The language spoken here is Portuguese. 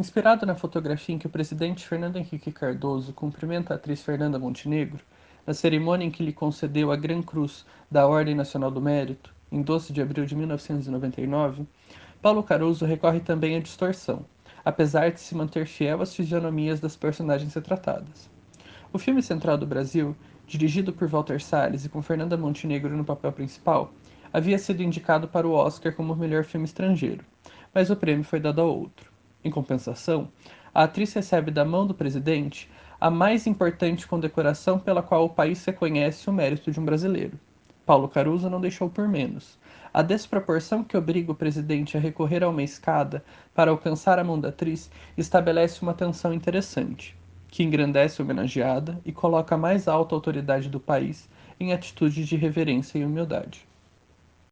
Inspirado na fotografia em que o presidente Fernando Henrique Cardoso cumprimenta a atriz Fernanda Montenegro, na cerimônia em que lhe concedeu a Gran Cruz da Ordem Nacional do Mérito, em 12 de abril de 1999, Paulo Caruso recorre também à distorção, apesar de se manter fiel às fisionomias das personagens retratadas. O filme Central do Brasil, dirigido por Walter Salles e com Fernanda Montenegro no papel principal, havia sido indicado para o Oscar como melhor filme estrangeiro, mas o prêmio foi dado a outro. Em compensação, a atriz recebe da mão do presidente a mais importante condecoração pela qual o país reconhece o mérito de um brasileiro. Paulo Caruso não deixou por menos. A desproporção que obriga o presidente a recorrer a uma escada para alcançar a mão da atriz estabelece uma tensão interessante, que engrandece a homenageada e coloca a mais alta autoridade do país em atitude de reverência e humildade.